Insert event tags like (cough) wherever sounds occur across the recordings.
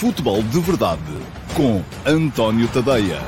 Futebol de Verdade com António Tadeia.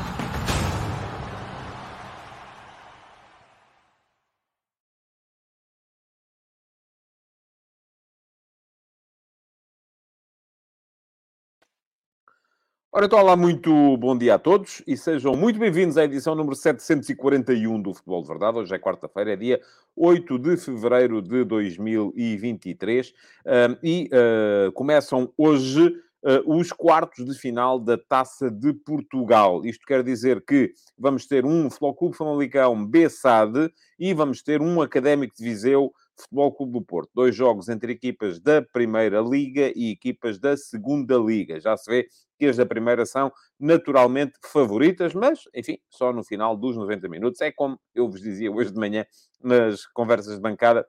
Ora, então, olá, muito bom dia a todos e sejam muito bem-vindos à edição número 741 do Futebol de Verdade. Hoje é quarta-feira, é dia 8 de fevereiro de 2023 um, e uh, começam hoje os quartos de final da Taça de Portugal. Isto quer dizer que vamos ter um Futebol Clube Famalicão B-SAD e vamos ter um Académico de Viseu Futebol Clube do Porto. Dois jogos entre equipas da Primeira Liga e equipas da Segunda Liga. Já se vê que as da Primeira são naturalmente favoritas, mas, enfim, só no final dos 90 minutos. É como eu vos dizia hoje de manhã nas conversas de bancada,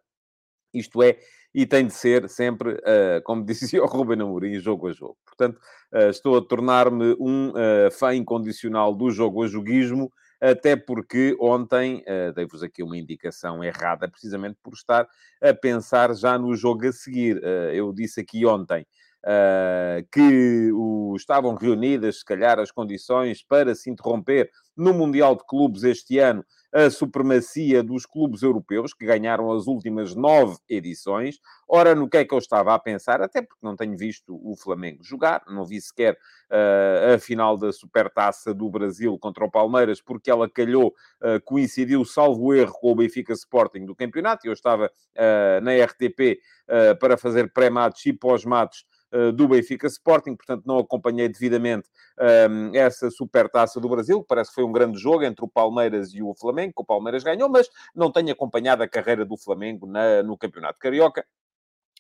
isto é, e tem de ser sempre, uh, como (laughs) dizia o Ruben Amorim, jogo a jogo. Portanto, uh, estou a tornar-me um uh, fã incondicional do jogo a joguismo, até porque ontem uh, dei-vos aqui uma indicação errada, precisamente por estar a pensar já no jogo a seguir. Uh, eu disse aqui ontem uh, que o, estavam reunidas, se calhar, as condições para se interromper no Mundial de Clubes este ano a supremacia dos clubes europeus, que ganharam as últimas nove edições. Ora, no que é que eu estava a pensar? Até porque não tenho visto o Flamengo jogar, não vi sequer uh, a final da Supertaça do Brasil contra o Palmeiras, porque ela calhou, uh, coincidiu, salvo erro, com o Benfica Sporting do campeonato, eu estava uh, na RTP para fazer pré-matos e pós-matos do Benfica Sporting, portanto não acompanhei devidamente um, ehm, essa supertaça do Brasil, parece que foi um grande jogo entre o Palmeiras e o Flamengo, que o Palmeiras ganhou, mas não tenho acompanhado a carreira do Flamengo na, no Campeonato Carioca.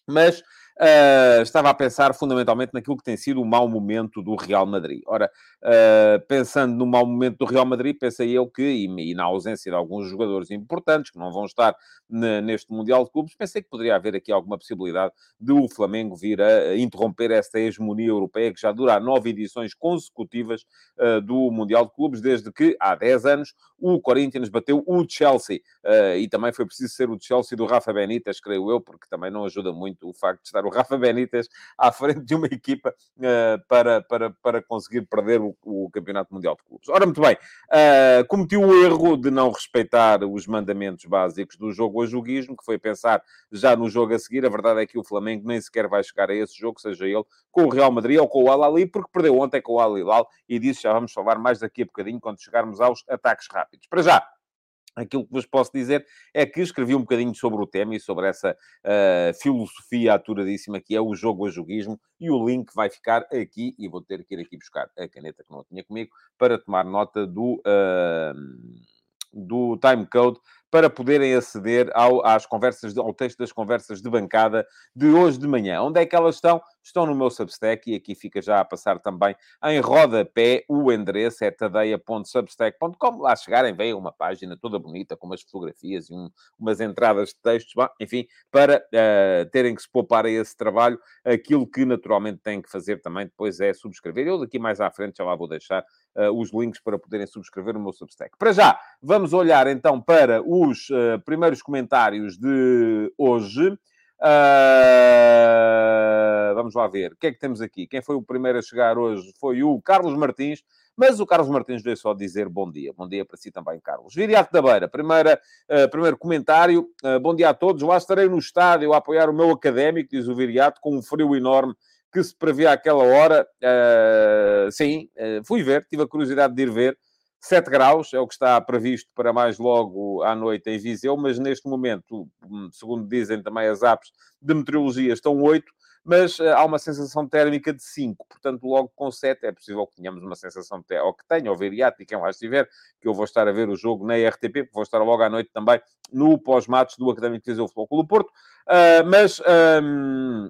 Mas uh, estava a pensar fundamentalmente naquilo que tem sido o mau momento do Real Madrid. Ora, uh, pensando no mau momento do Real Madrid, pensei eu que, e, e, na ausência de alguns jogadores importantes que não vão estar ne, neste Mundial de Clubes, pensei que poderia haver aqui alguma possibilidade de o Flamengo vir a interromper esta hegemonia europeia que já dura nove edições consecutivas uh, do Mundial de Clubes, desde que há 10 anos o Corinthians bateu o Chelsea. e também foi preciso ser o Chelsea do Rafa Benítez, creio eu, porque também não ajuda muito o facto de estar o Rafa Benítez à frente de uma equipa uh, para, para, para conseguir perder o, o, Campeonato Mundial de Clubes. Ora, muito bem, uh, cometi o erro de não respeitar os mandamentos básicos do jogo a joguismo, que foi pensar já no jogo a seguir. A verdade é que o Flamengo nem sequer vai chegar a esse jogo, seja ele com o Real Madrid ou com o Al-Ali, porque perdeu ontem com o Al-Hilal e disso já vamos falar mais daqui a bocadinho quando chegarmos aos ataques rápidos. Para já, Aquilo que vos posso dizer é que escrevi um bocadinho sobre o tema e sobre essa uh, filosofia aturadíssima que é o jogo a joguismo, e o link vai ficar aqui, e vou ter que ir aqui buscar a caneta que não tinha comigo, para tomar nota do, uh, do timecode para poderem aceder ao, às conversas, ao texto das conversas de bancada de hoje de manhã. Onde é que elas estão? Estão no meu Substack e aqui fica já a passar também em rodapé o endereço é tadeia.substack.com. Lá chegarem, veem uma página toda bonita com umas fotografias e um, umas entradas de textos, enfim, para uh, terem que se poupar a esse trabalho. Aquilo que naturalmente têm que fazer também depois é subscrever. Eu daqui mais à frente já lá vou deixar uh, os links para poderem subscrever o meu Substack. Para já, vamos olhar então para os uh, primeiros comentários de hoje. Uh, vamos lá ver. O que é que temos aqui? Quem foi o primeiro a chegar hoje foi o Carlos Martins. Mas o Carlos Martins veio só dizer bom dia. Bom dia para si também, Carlos. Viriato da Beira, primeira, uh, primeiro comentário. Uh, bom dia a todos. Lá estarei no estádio a apoiar o meu académico, diz o Viriato, com um frio enorme que se previa àquela hora. Sim, fui ver, tive a curiosidade de ir ver. 7 graus é o que está previsto para mais logo à noite em Viseu, mas neste momento, hum, segundo dizem também as apps de meteorologia, estão 8, mas uh, há uma sensação térmica de 5, portanto, logo com 7 é possível que tenhamos uma sensação térmica, ou que tenha, ou e quem lá estiver, que eu vou estar a ver o jogo na RTP, porque vou estar logo à noite também no pós-matos do Académico de Viseu Futebol Clube do Porto, uh, mas... Um,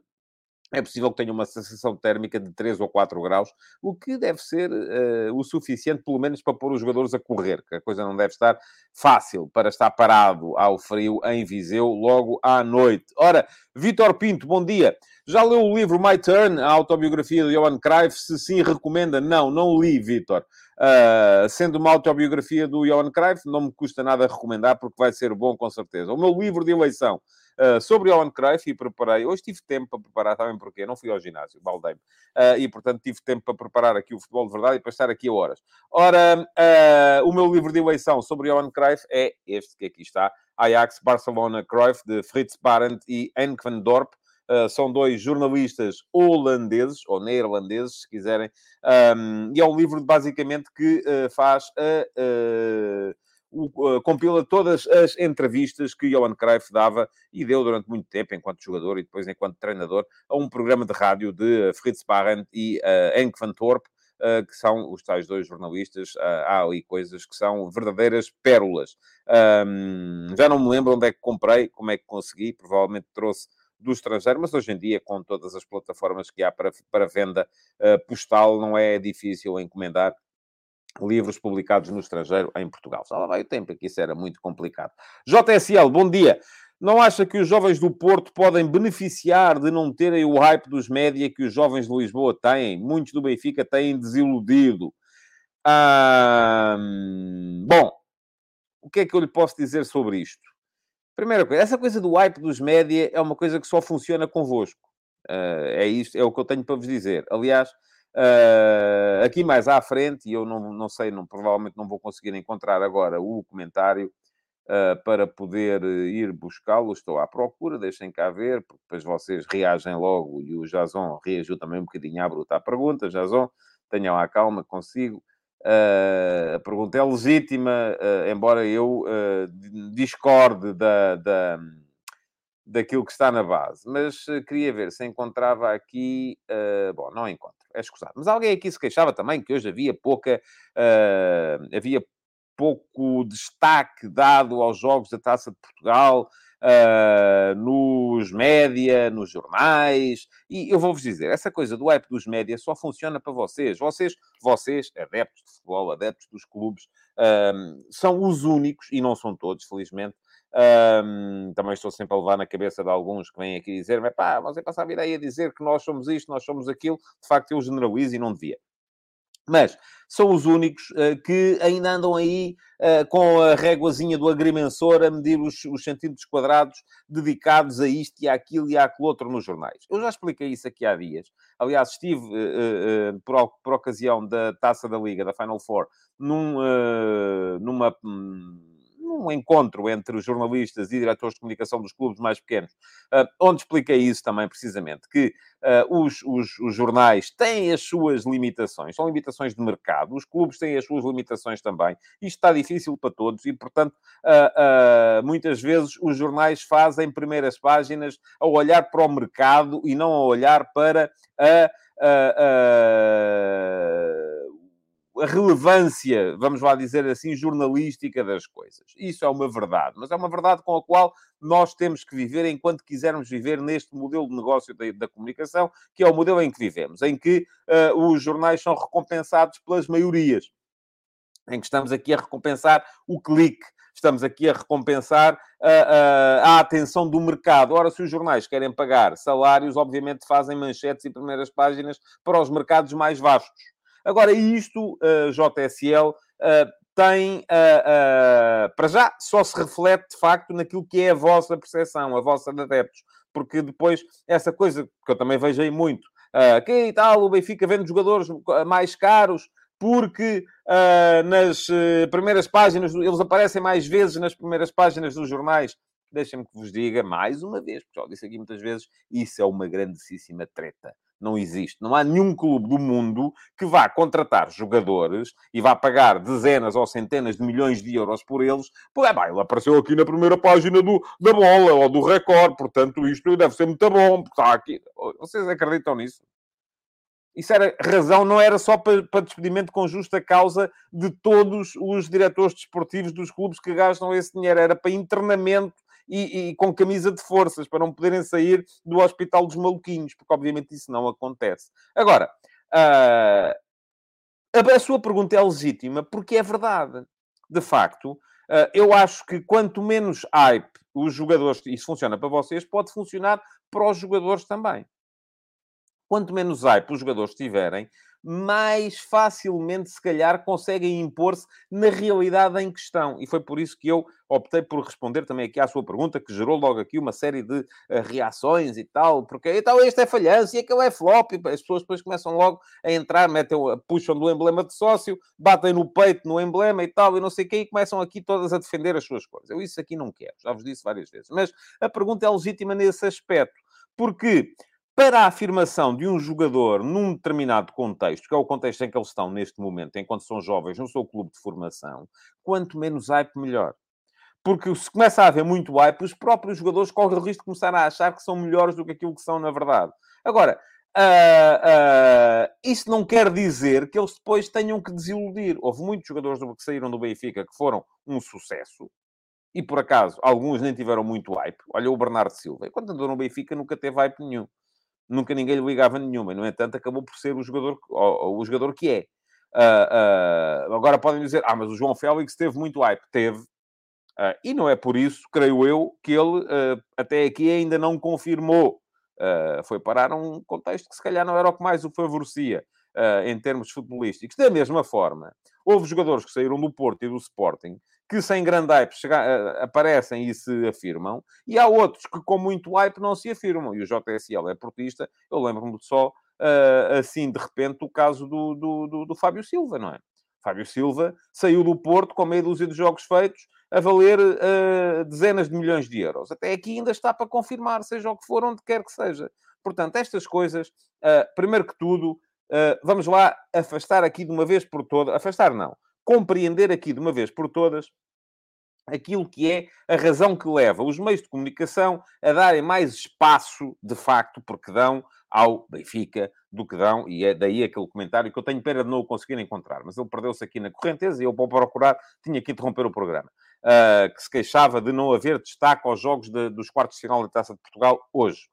é possível que tenha uma sensação térmica de 3 ou 4 graus, o que deve ser uh, o suficiente, pelo menos, para pôr os jogadores a correr, que a coisa não deve estar fácil para estar parado ao frio em Viseu logo à noite. Ora, Vitor Pinto, bom dia. Já leu o livro My Turn, a autobiografia de Johan Cruyff? Se sim, recomenda? Não, não li, Vitor. Uh, sendo uma autobiografia do Johan Cruyff, não me custa nada recomendar, porque vai ser bom, com certeza. O meu livro de eleição uh, sobre Johan Cruyff e preparei. Hoje tive tempo para preparar, também porque não fui ao ginásio, baldei uh, e portanto tive tempo para preparar aqui o futebol de verdade e para estar aqui a horas. Ora, uh, o meu livro de eleição sobre Johan Cruyff é este que aqui está, Ajax Barcelona Cruyff, de Fritz Barend e Henk van Dorp. Uh, são dois jornalistas holandeses, ou neerlandeses, se quiserem, um, e é um livro basicamente que uh, faz a. Uh, o, compila todas as entrevistas que Johan Cruyff dava e deu durante muito tempo, enquanto jogador e depois enquanto treinador, a um programa de rádio de Fritz Barend e uh, Henk van Torp, uh, que são os tais dois jornalistas. Uh, há ali coisas que são verdadeiras pérolas. Um, já não me lembro onde é que comprei, como é que consegui, provavelmente trouxe do estrangeiro, mas hoje em dia, com todas as plataformas que há para, para venda uh, postal, não é difícil encomendar livros publicados no estrangeiro em Portugal. Já lá vai o tempo que isso era muito complicado. JSL, bom dia. Não acha que os jovens do Porto podem beneficiar de não terem o hype dos média que os jovens de Lisboa têm? Muitos do Benfica têm desiludido. bom, o que é que eu lhe posso dizer sobre isto? Primeira coisa, essa coisa do hype dos média é uma coisa que só funciona convosco. Uh, é isto, é o que eu tenho para vos dizer. Aliás, uh, aqui mais à frente, e eu não, não sei, não, provavelmente não vou conseguir encontrar agora o comentário uh, para poder ir buscá-lo. Estou à procura, deixem cá ver, porque depois vocês reagem logo e o Jason reagiu também um bocadinho à bruta à pergunta. Jason, tenham a calma, consigo. Uh, a pergunta é legítima, embora eu discorde da, da, daquilo que está na base. Mas queria ver se encontrava aqui. bom, não encontro, é escusado. Mas alguém aqui se queixava também que hoje havia pouca. havia pouco destaque dado aos Jogos da Taça de Portugal uh, nos média, nos jornais. E eu vou-vos dizer, essa coisa do hype dos média só funciona para vocês. Vocês, vocês adeptos de futebol, adeptos dos clubes, uh, são os únicos, e não são todos, felizmente, um, também estou sempre a levar na cabeça de alguns que vêm aqui dizer, mas pá, você passa a vida aí a dizer que nós somos isto, nós somos aquilo. De facto, eu generalizo e não devia. Mas são os únicos uh, que ainda andam aí uh, com a réguazinha do agrimensor a medir os, os, centímetros quadrados dedicados a isto e àquilo e àquilo outro nos jornais. Eu já expliquei isso aqui há dias. Aliás, estive, uh, por, por, ocasião da Taça da Liga, da Final Four, num, numa... Um, um encontro entre os jornalistas e diretores de comunicação dos clubes mais pequenos, uh, onde expliquei isso também, precisamente, que uh, os, os, os, jornais têm as suas limitações, são limitações de mercado, os clubes têm as suas limitações também. Isto está difícil para todos e, portanto, uh, muitas vezes os jornais fazem primeiras páginas a olhar para o mercado e não a olhar para a, a, a a relevância, vamos lá dizer assim, jornalística das coisas. Isso é uma verdade, mas é uma verdade com a qual nós temos que viver enquanto quisermos viver neste modelo de negócio da, da comunicação, que é o modelo em que vivemos, em que uh, os jornais são recompensados pelas maiorias, em que estamos aqui a recompensar o clique, estamos aqui a recompensar a, a, a, atenção do mercado. Ora, se os jornais querem pagar salários, obviamente fazem manchetes e primeiras páginas para os mercados mais vastos. Agora, isto, uh, JSL, uh, tem, uh, para já, só se reflete de facto naquilo que é a vossa percepção, a vossa adeptos. Porque depois, essa coisa que eu também vejo aí muito, uh, que e tal, o Benfica vende jogadores mais caros, porque nas uh, primeiras páginas, eles aparecem mais vezes nas primeiras páginas dos jornais. Deixem-me que vos diga mais uma vez, porque já disse aqui muitas vezes, isso é uma grandíssima treta não existe. Não há nenhum clube do mundo que vá contratar jogadores e vá pagar dezenas ou centenas de milhões de euros por eles. Pô, é, bem, ele apareceu aqui na primeira página do, da bola ou do recorde, portanto isto deve ser muito bom, porque está aqui. Vocês acreditam nisso? Isso era razão, não era só para, para despedimento com justa causa de todos os diretores desportivos dos clubes que gastam esse dinheiro, era para internamento e, e, com camisa de forças, para não poderem sair do Hospital dos Maluquinhos, porque obviamente isso não acontece. Agora, uh, a, a sua pergunta é legítima, porque é verdade. De facto, uh, eu acho que quanto menos hype os jogadores, isso funciona para vocês, pode funcionar para os jogadores também. Quanto menos hype os jogadores tiverem, mais facilmente, se calhar, conseguem impor-se na realidade em questão. E foi por isso que eu optei por responder também aqui à sua pergunta, que gerou logo aqui uma série de uh, reações e tal, porque então este é falhança e aquele é flop, e as pessoas depois começam logo a entrar, metem, puxam do emblema de sócio, batem no peito no emblema e tal, e não sei o quê, e começam aqui todas a defender as suas coisas. Eu isso aqui não quero, já vos disse várias vezes. Mas a pergunta é legítima nesse aspecto, porque para a afirmação de um jogador num determinado contexto, que é o contexto em que eles estão neste momento, enquanto são jovens no seu clube de formação, quanto menos hype, melhor. Porque se começa a haver muito hype, os próprios jogadores correm o risco de começar a achar que são melhores do que aquilo que são na verdade. Agora, uh, uh, isso não quer dizer que eles depois tenham que desiludir. Houve muitos jogadores que saíram do Benfica que foram um sucesso, e por acaso alguns nem tiveram muito hype. Olha o Bernardo Silva, enquanto andou no Benfica nunca teve hype nenhum nunca ninguém lhe ligava nenhuma. No entanto, acabou por ser o jogador, o, o jogador que é. Uh, uh, agora podem dizer, ah, mas o João Félix teve muito hype. Teve. Uh, e não é por isso, creio eu, que ele até aqui ainda não confirmou. foi parar um contexto que se calhar não era o que mais o favorecia em termos futebolísticos. Da mesma forma, houve jogadores que saíram do Porto e do Sporting que sem grande hype chega, uh, aparecem e se afirmam, e há outros que com muito hype não se afirmam. E o JSL é portista, eu lembro-me só, uh, assim, de repente, o caso do, do, do, do, Fábio Silva, não é? Fábio Silva saiu do Porto com meia dúzia de jogos feitos a valer uh, dezenas de milhões de euros. Até aqui ainda está para confirmar, seja o que for, onde quer que seja. Portanto, estas coisas, primeiro que tudo, vamos lá afastar aqui de uma vez por todas, afastar não, compreender aqui de uma vez por todas aquilo que é a razão que leva os meios de comunicação a darem mais espaço, de facto, porque dão ao Benfica do que dão, e é daí aquele comentário que eu tenho pena de não o conseguir encontrar, mas ele perdeu-se aqui na correnteza e eu, para procurar, tinha que interromper o programa, uh, que se queixava de não haver destaque aos jogos de, dos quartos de final da Taça de Portugal hoje.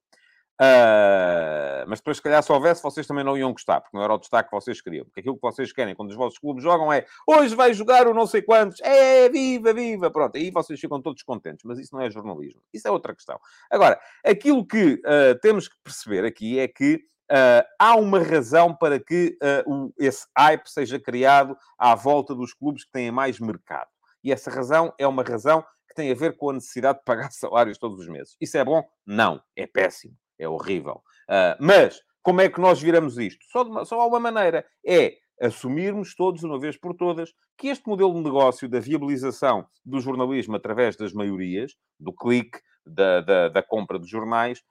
Uh, mas depois, se calhar, se houvesse, vocês também não iam gostar, porque não era o destaque que vocês queriam. Porque aquilo que vocês querem quando os vossos clubes jogam é hoje vai jogar o não sei quantos, é viva, viva, pronto. Aí vocês ficam todos contentes, mas isso não é jornalismo. Isso é outra questão. Agora, aquilo que uh, temos que perceber aqui é que uh, há uma razão para que o, esse hype seja criado à volta dos clubes que têm mais mercado. E essa razão é uma razão que tem a ver com a necessidade de pagar (laughs) salários todos os meses. Isso é bom? Não. É péssimo é horrível. Uh, mas como é que nós viramos isto? Só, uma, só há uma maneira: é assumirmos todos, uma vez por todas, que este modelo de negócio da viabilização do jornalismo através das maiorias, do clique, da, da, da compra de jornais,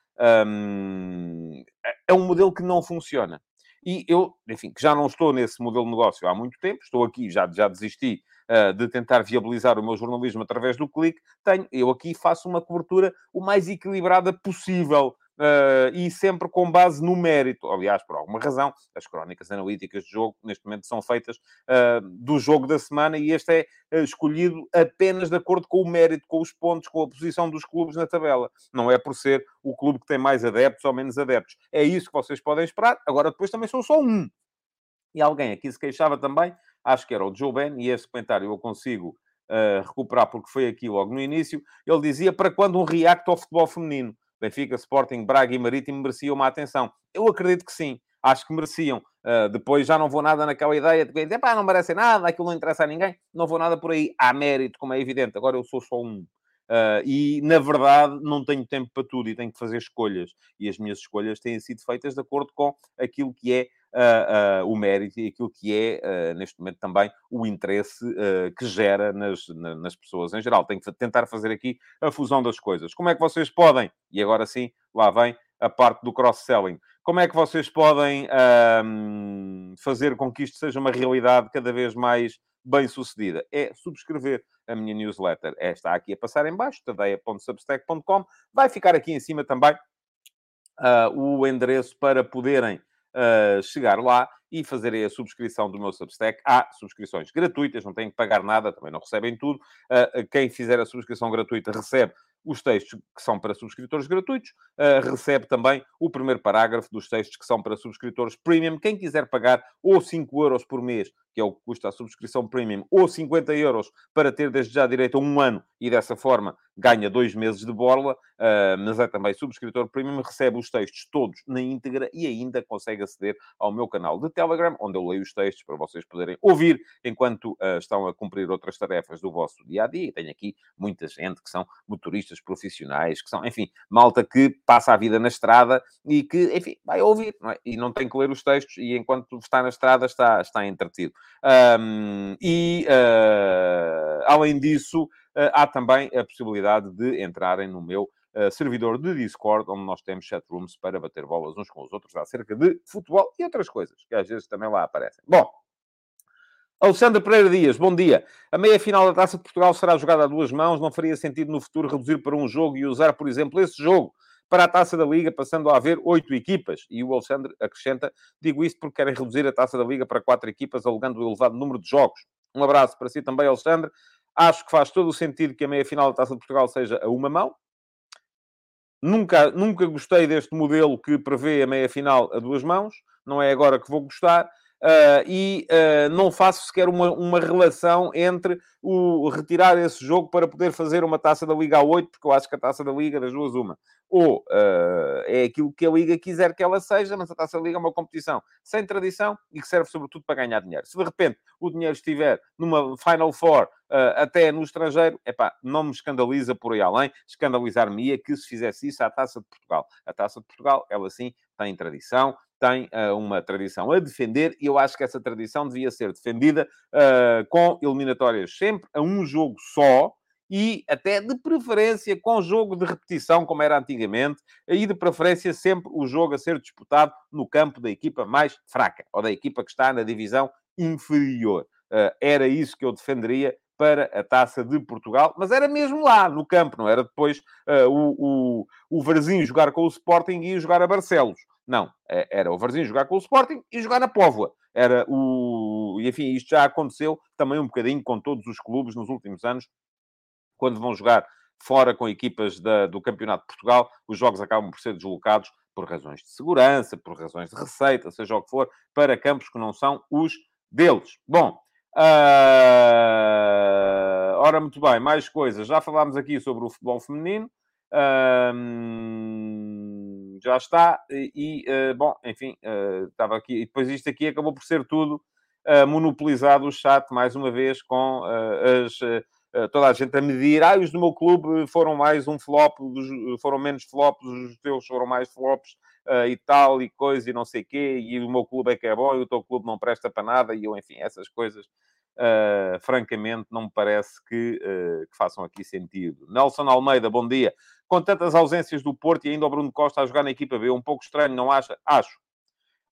um, é um modelo que não funciona. E eu, enfim, que já não estou nesse modelo de negócio há muito tempo, estou aqui, já, já desisti uh, de tentar viabilizar o meu jornalismo através do clique, tenho, eu aqui faço uma cobertura o mais equilibrada possível uh, e sempre com base no mérito. Aliás, por alguma razão, as crónicas analíticas de jogo, neste momento, são feitas uh, do jogo da semana e este é escolhido apenas de acordo com o mérito, com os pontos, com a posição dos clubes na tabela. Não é por ser o clube que tem mais adeptos ou menos adeptos. É isso que vocês podem esperar. Agora, depois também sou só um. E alguém aqui se queixava também, acho que era o Joe Ben, e esse comentário eu consigo uh, recuperar porque foi aqui logo no início. Ele dizia para quando um react ao futebol feminino. Benfica, Sporting, Braga e Marítimo mereciam uma atenção. Eu acredito que sim. Acho que mereciam. Uh, depois já não vou nada naquela ideia de que não merecem nada, aquilo não interessa a ninguém. Não vou nada por aí. Há mérito, como é evidente. Agora eu sou só um. Uh, e, na verdade, não tenho tempo para tudo e tenho que fazer escolhas. E as minhas escolhas têm sido feitas de acordo com aquilo que é uh, uh, o mérito e aquilo que é, neste momento, também o interesse que gera nas, nas pessoas em geral. Tenho que tentar fazer aqui a fusão das coisas. Como é que vocês podem, e agora sim, lá vem a parte do cross-selling, como é que vocês podem fazer com que isto seja uma realidade cada vez mais bem sucedida? É subscrever a minha newsletter. É, está aqui a passar em baixo, tadeia.substack.com. Vai ficar aqui em cima também uh, o endereço para poderem chegar lá e fazerem a subscrição do meu Substack. Há subscrições gratuitas, não têm que pagar nada, também não recebem tudo. Uh, quem fizer a subscrição gratuita recebe os textos que são para subscritores gratuitos, uh, recebe também o primeiro parágrafo dos textos que são para subscritores premium. Quem quiser pagar ou 5 euros por mês, que é o que custa a subscrição premium, ou 50 euros para ter desde já direito a um ano e dessa forma ganha dois meses de borla, uh, mas é também subscritor premium, recebe os textos todos na íntegra e ainda consegue aceder ao meu canal de Telegram, onde eu leio os textos para vocês poderem ouvir enquanto uh, estão a cumprir outras tarefas do vosso dia a dia. E tenho aqui muita gente que são motoristas profissionais, que são, enfim, malta que passa a vida na estrada e que, enfim, vai ouvir não é? e não tem que ler os textos e enquanto está na estrada está, está entretido. Um, e, uh, além disso, há também a possibilidade de entrarem no meu uh, servidor de Discord, onde nós temos chatrooms para bater bolas uns com os outros acerca de futebol e outras coisas, que às vezes também lá aparecem. Bom, Alexandre Pereira Dias, bom dia. A meia-final da Taça de Portugal será jogada a duas mãos. Não faria sentido no futuro reduzir para um jogo e usar, por exemplo, esse jogo para a Taça da Liga, passando a haver oito equipas. E o Alexandre acrescenta, digo isso porque querem reduzir a Taça da Liga para quatro equipas, alegando o elevado número de jogos. Um abraço para si também, Alexandre. Acho que faz todo o sentido que a meia-final da Taça de Portugal seja a uma mão. Nunca, nunca gostei deste modelo que prevê a meia-final a duas mãos. Não é agora que vou gostar. Uh, e uh, não faço sequer uma, uma relação entre o retirar esse jogo para poder fazer uma taça da Liga a 8, porque eu acho que a taça da Liga, das duas, uma. Ou uh, é aquilo que a Liga quiser que ela seja, mas a taça da Liga é uma competição sem tradição e que serve sobretudo para ganhar dinheiro. Se de repente o dinheiro estiver numa Final Four, até no estrangeiro, epá, não me escandaliza por aí além. Escandalizar-me-ia que se fizesse isso à taça de Portugal. A taça de Portugal, ela sim, tem tradição, tem uh, uma tradição a defender e eu acho que essa tradição devia ser defendida uh, com eliminatórias sempre a um jogo só e até de preferência com jogo de repetição, como era antigamente, e de preferência sempre o jogo a ser disputado no campo da equipa mais fraca ou da equipa que está na divisão inferior. Uh, era isso que eu defenderia para a Taça de Portugal, mas era mesmo lá, no campo, não era depois uh, o, o, o Varzinho jogar com o Sporting e jogar a Barcelos. Não, é, era o Varzinho jogar com o Sporting e jogar na Póvoa. Era o... Enfim, isto já aconteceu também um bocadinho com todos os clubes nos últimos anos, quando vão jogar fora com equipas da, do Campeonato de Portugal, os jogos acabam por ser deslocados por razões de segurança, por razões de receita, seja o que for, para campos que não são os deles. Bom, uh... ora, muito bem, mais coisas. Já falámos aqui sobre o futebol feminino. Uh, já está. E, uh, bom, enfim, uh, estava aqui. E depois isto aqui acabou por ser tudo monopolizado o chat, mais uma vez, com as, toda a gente a medir. Ah, os do meu clube foram mais um flop, foram menos flops, os teus foram mais flops e tal, e coisa, e não sei quê. E o meu clube é que é bom, e o teu clube não presta para nada. E eu, enfim, essas coisas. Uh, francamente, não me parece que, uh, que, façam aqui sentido. Nelson Almeida, bom dia com tantas ausências do Porto e ainda o Bruno Costa a jogar na equipa B, um pouco estranho, não acha? Acho.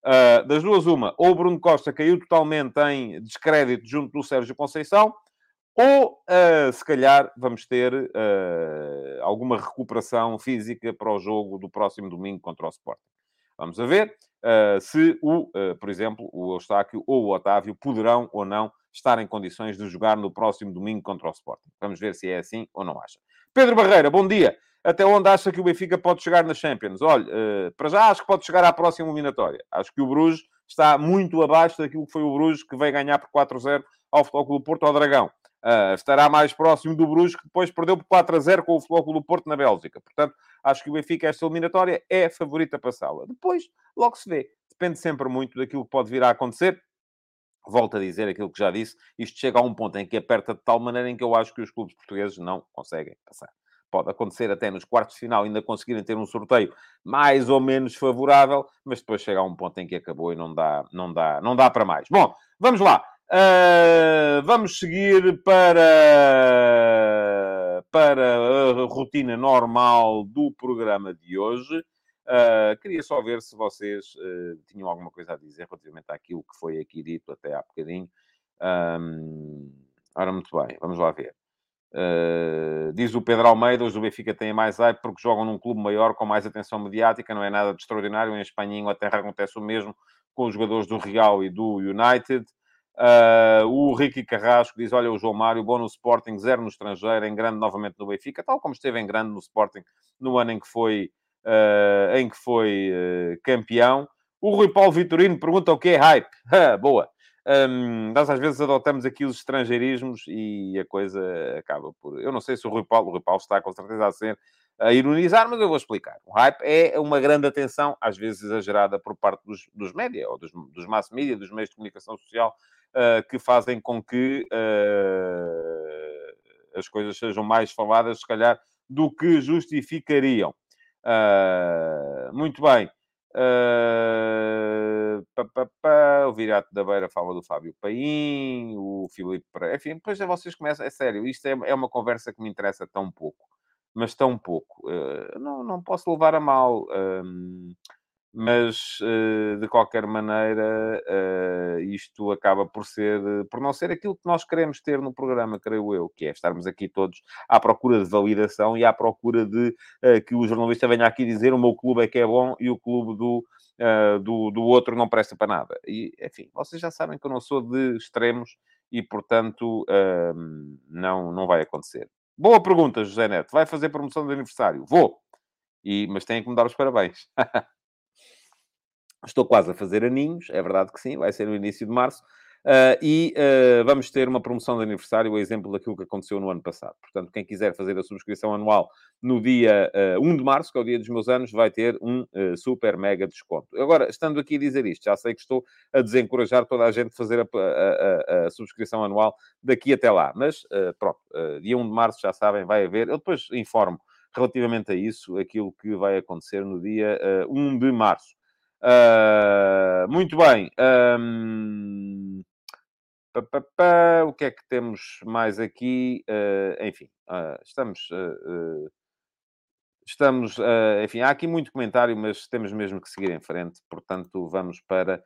Uh, das duas, uma, ou o Bruno Costa caiu totalmente em descrédito junto do Sérgio Conceição, ou uh, se calhar vamos ter uh, alguma recuperação física para o jogo do próximo domingo contra o Sporting. Vamos a ver se o, por exemplo, o Eustáquio ou o Otávio poderão ou não estar em condições de jogar no próximo domingo contra o Sporting. Vamos ver se é assim ou não acha. Pedro Barreira, bom dia até onde acha que o Benfica pode chegar na Champions? Olha, uh, para já acho que pode chegar à próxima eliminatória. Acho que o Bruges está muito abaixo daquilo que foi o Bruges, que veio ganhar por 4-0 ao Futebol Clube Porto ao Dragão. Uh, estará mais próximo do Bruges, que depois perdeu por 4-0 com o Futebol Clube Porto na Bélgica. Portanto, acho que o Benfica, esta eliminatória, é favorita para a sala. Depois, logo se vê. Depende sempre muito daquilo que pode vir a acontecer. Volto a dizer aquilo que já disse. Isto chega a um ponto em que aperta de tal maneira em que eu acho que os clubes portugueses não conseguem passar pode acontecer até nos quartos de final ainda conseguirem ter um sorteio mais ou menos favorável, mas depois chega a um ponto em que acabou e não dá, não dá, não dá para mais. Bom, vamos lá. Uh, vamos seguir para, para a rotina normal do programa de hoje. Uh, queria só ver se vocês uh, tinham alguma coisa a dizer relativamente àquilo que foi aqui dito até há bocadinho. Um, ora, muito bem, vamos lá ver. Uh, diz o Pedro Almeida, os do Benfica têm mais hype porque jogam num clube maior com mais atenção mediática, não é nada de extraordinário. Em Espanha e Inglaterra acontece o mesmo com os jogadores do Real e do United. Uh, o Ricky Carrasco diz: Olha, o João Mário, bom no Sporting, zero no estrangeiro, em grande novamente no Benfica, tal como esteve em grande no Sporting no ano em que foi, uh, em que foi campeão. O Rui Paulo Vitorino pergunta o que é hype. (laughs) Boa. Um, nós às vezes adotamos aqui os estrangeirismos e a coisa acaba por... Eu não sei se o Rui Paulo, o Rui Paulo está com certeza a ser a ironizar, mas eu vou explicar. O hype é uma grande atenção, às vezes exagerada por parte dos, dos média, ou dos, dos mass media, dos meios de comunicação social, uh, que fazem com que uh, as coisas sejam mais faladas, se calhar, do que justificariam. Uh, muito bem. Uh, pá, pá, pá, o Virato da Beira fala do Fábio Paim, o Filipe Pereira. Enfim, depois vocês começam. É sério, isto é, é uma conversa que me interessa tão pouco, mas tão pouco. Uh, não, não posso levar a mal. Uh, mas eh, de qualquer maneira eh, isto acaba por ser por não ser aquilo que nós queremos ter no programa, creio eu, que é estarmos aqui todos à procura de validação e à procura de eh, que o jornalista venha aqui dizer o meu clube é que é bom e o clube do, do, do outro não presta para nada. E, enfim, vocês já sabem que eu não sou de extremos e, portanto, ehm, não, não vai acontecer. Boa pergunta, José Neto. Vai fazer promoção de aniversário? Vou. E, mas tem que me dar os parabéns. (laughs) Estou quase a fazer aninhos, é verdade que sim, vai ser no início de março. Uh, e uh, vamos ter uma promoção de aniversário, o exemplo daquilo que aconteceu no ano passado. Portanto, quem quiser fazer a subscrição anual no dia uh, ah, 1 de março, que é o dia dos meus anos, vai ter um super mega desconto. Agora, estando aqui a dizer isto, já sei que estou a desencorajar toda a gente a fazer a, a, a, a subscrição anual daqui até lá. Mas, pronto, dia 1 de março, já sabem, vai haver. Eu depois informo relativamente a isso, aquilo que vai acontecer no dia 1 de março. Uh, muito bem. Um, o que é que temos mais aqui? Uh, enfim, uh, estamos. estamos. enfim, há aqui muito comentário, mas temos mesmo que seguir em frente. Portanto, vamos para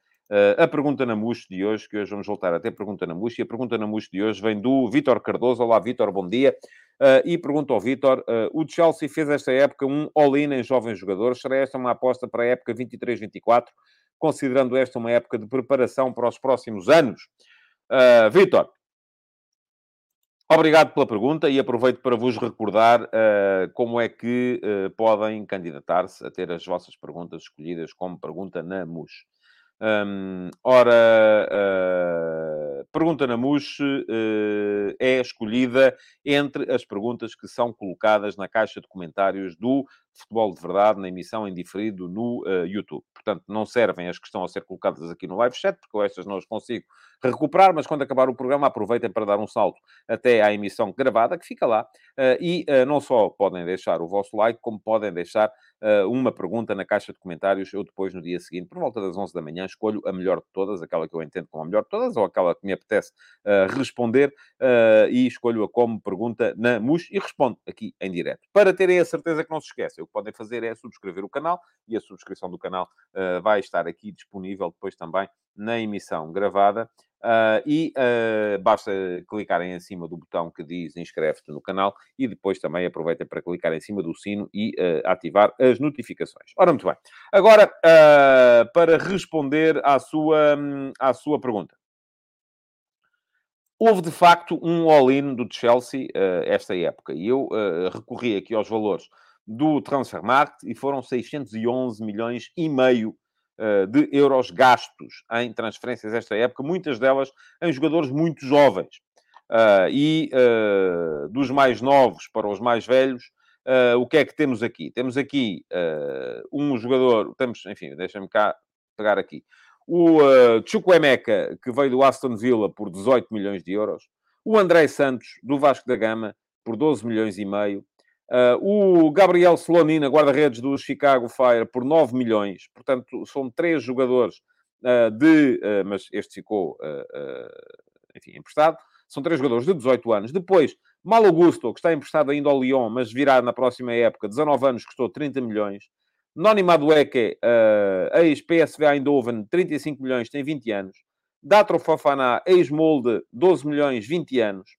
a pergunta na MUS de hoje, que hoje vamos voltar a ter pergunta na MUS. E a pergunta na MUS de hoje vem do Vítor Cardoso. Olá, Vítor, bom dia. Uh, e pergunto ao Vítor: uh, o Chelsea fez esta época um all-in em jovens jogadores. Será esta uma aposta para a época 23-24, considerando esta uma época de preparação para os próximos anos? Uh, Vítor, obrigado pela pergunta e aproveito para vos recordar como é que podem candidatar-se a ter as vossas perguntas escolhidas como pergunta na MUS. Um, ora, pergunta na MUS uh, é escolhida entre as perguntas que são colocadas na caixa de comentários do Futebol de Verdade, na emissão em diferido no uh, YouTube. Portanto, não servem as que estão a ser colocadas aqui no live chat, porque estas não as consigo recuperar, mas quando acabar o programa, aproveitem para dar um salto até à emissão gravada, que fica lá. e não só podem deixar o vosso like, como podem deixar uh, uma pergunta na caixa de comentários. Eu depois, no dia seguinte, por volta das 11 da manhã, escolho a melhor de todas, aquela que eu entendo como a melhor de todas, ou aquela que me apetece uh, responder, uh, e escolho-a como pergunta na MUS e respondo aqui em direto. Para terem a certeza que não se esquecem, o que podem fazer é subscrever o canal, e a subscrição do canal vai estar aqui disponível depois também na emissão gravada. Uh, e uh, basta clicarem em cima do botão que diz inscreve-te no canal e depois também aproveitem para clicar em cima do sino e uh, ativar as notificações. Ora, muito bem. Agora, para responder à sua, um, à sua pergunta. Houve, de facto, um all-in do Chelsea esta época. E eu recorri aqui aos valores do Transfermarkt e foram 611 milhões e meio eh, de euros gastos em transferências esta época, muitas delas em jogadores muito jovens. Uh, e uh, dos mais novos para os mais velhos, uh, o que é que temos aqui? Temos aqui um jogador, temos, enfim, deixa-me cá pegar aqui. O uh, Chukwemeka, que veio do Aston Villa por 18 milhões de euros. O André Santos, do Vasco da Gama, por 12 milhões e meio. Uh, o Gabriel Solonina, guarda-redes do Chicago Fire, por 9 milhões. Portanto, são três jogadores uh, de... Uh, mas este ficou, enfim, emprestado. São três jogadores de 18 anos. Depois, Malo Gusto, que está emprestado ainda ao Lyon, mas virá na próxima época, 19 anos, custou 30 milhões. Noni Madueke, ex-PSV Eindhoven, 35 milhões, tem 20 anos. Datro Fofana, ex-Molde, 12 milhões, 20 anos.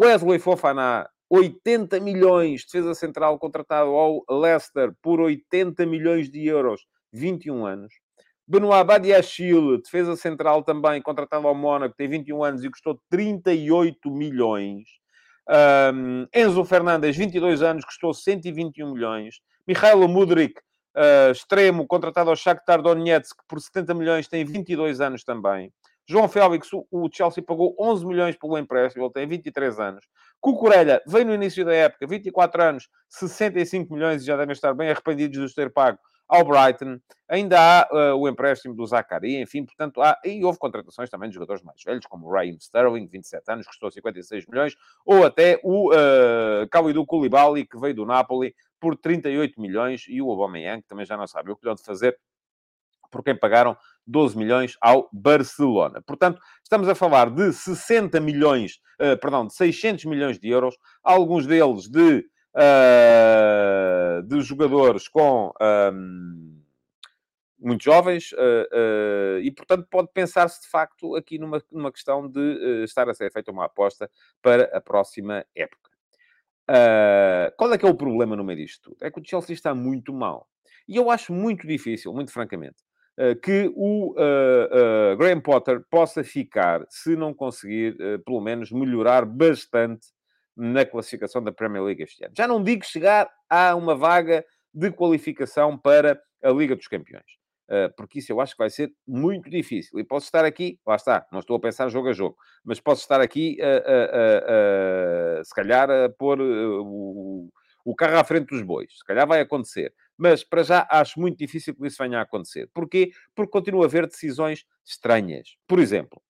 Wesley Fofana, 80 milhões, defesa central contratado ao Leicester por 80 milhões de euros, 21 anos. Benoit Badiachil, defesa central também, contratado ao Mónaco, tem 21 anos e custou 38 milhões. Um, Enzo Fernandes, 22 anos, custou 121 milhões. Mikhailo Mudrik, uh, extremo, contratado ao Shakhtar Donetsk por 70 milhões, tem 22 anos também. João Félix, o Chelsea pagou 11 milhões pelo empréstimo, ele tem 23 anos. Cucurella veio no início da época, 24 anos, 65 milhões e já devem estar bem arrependidos de os ter pago ao Brighton. Ainda há uh, o empréstimo do Zachary, enfim, portanto, há, e houve contratações também de jogadores mais velhos, como o Raheem Sterling, 27 anos, custou 56 milhões, ou até o uh, Kalidou Koulibaly, que veio do Napoli, por 38 milhões, e o Aubameyang, que também já não sabe o que lhe de fazer, por quem pagaram 12 milhões ao Barcelona. Portanto, estamos a falar de 60 milhões, uh, perdão, de 600 milhões de euros, alguns deles de uh, de jogadores com um, muito jovens uh, uh, e, portanto, pode pensar-se de facto aqui numa, numa questão de uh, estar a ser feita uma aposta para a próxima época. qual é que é o problema no meio disto tudo? É que o Chelsea está muito mal. E eu acho muito difícil, muito francamente, que o Graham Potter possa ficar se não conseguir, pelo menos, melhorar bastante na classificação da Premier League este ano. Já não digo chegar a uma vaga de qualificação para a Liga dos Campeões, eh, porque isso eu acho que vai ser muito difícil. E posso estar aqui, lá está, não estou a pensar jogo a jogo, mas posso estar aqui, a, se calhar, a pôr eh, o, o carro à frente dos bois. Se calhar vai acontecer. Mas, para já, acho muito difícil que isso venha a acontecer. Porquê? Porque continua a haver decisões estranhas. Por exemplo,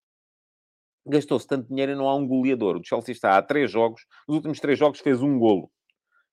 gastou-se tanto dinheiro e não há um goleador. O Chelsea está há três jogos, nos últimos três jogos fez um golo.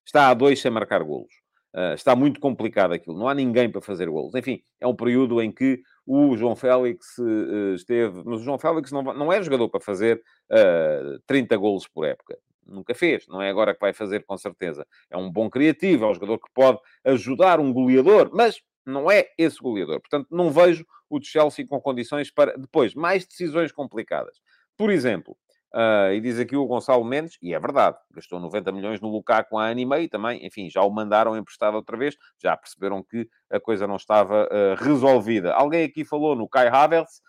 Está há dois sem marcar golos. Uh, está muito complicado aquilo. Não há ninguém para fazer golos. Enfim, é um período em que o João Félix uh, esteve... Mas o João Félix não, não é jogador para fazer uh, ah, 30 golos por época. Nunca fez. Não é agora que vai fazer, com certeza. É um bom criativo, é um jogador que pode ajudar um goleador, mas não é esse goleador. Portanto, não vejo o Chelsea com condições para, depois, mais decisões complicadas. Por exemplo, uh, e diz aqui o Gonçalo Mendes, e é verdade, gastou 90 milhões no Lukaku há ano e meio também, enfim, já o mandaram emprestado outra vez, já perceberam que a coisa não estava uh, resolvida. Alguém aqui falou no Kai Havertz,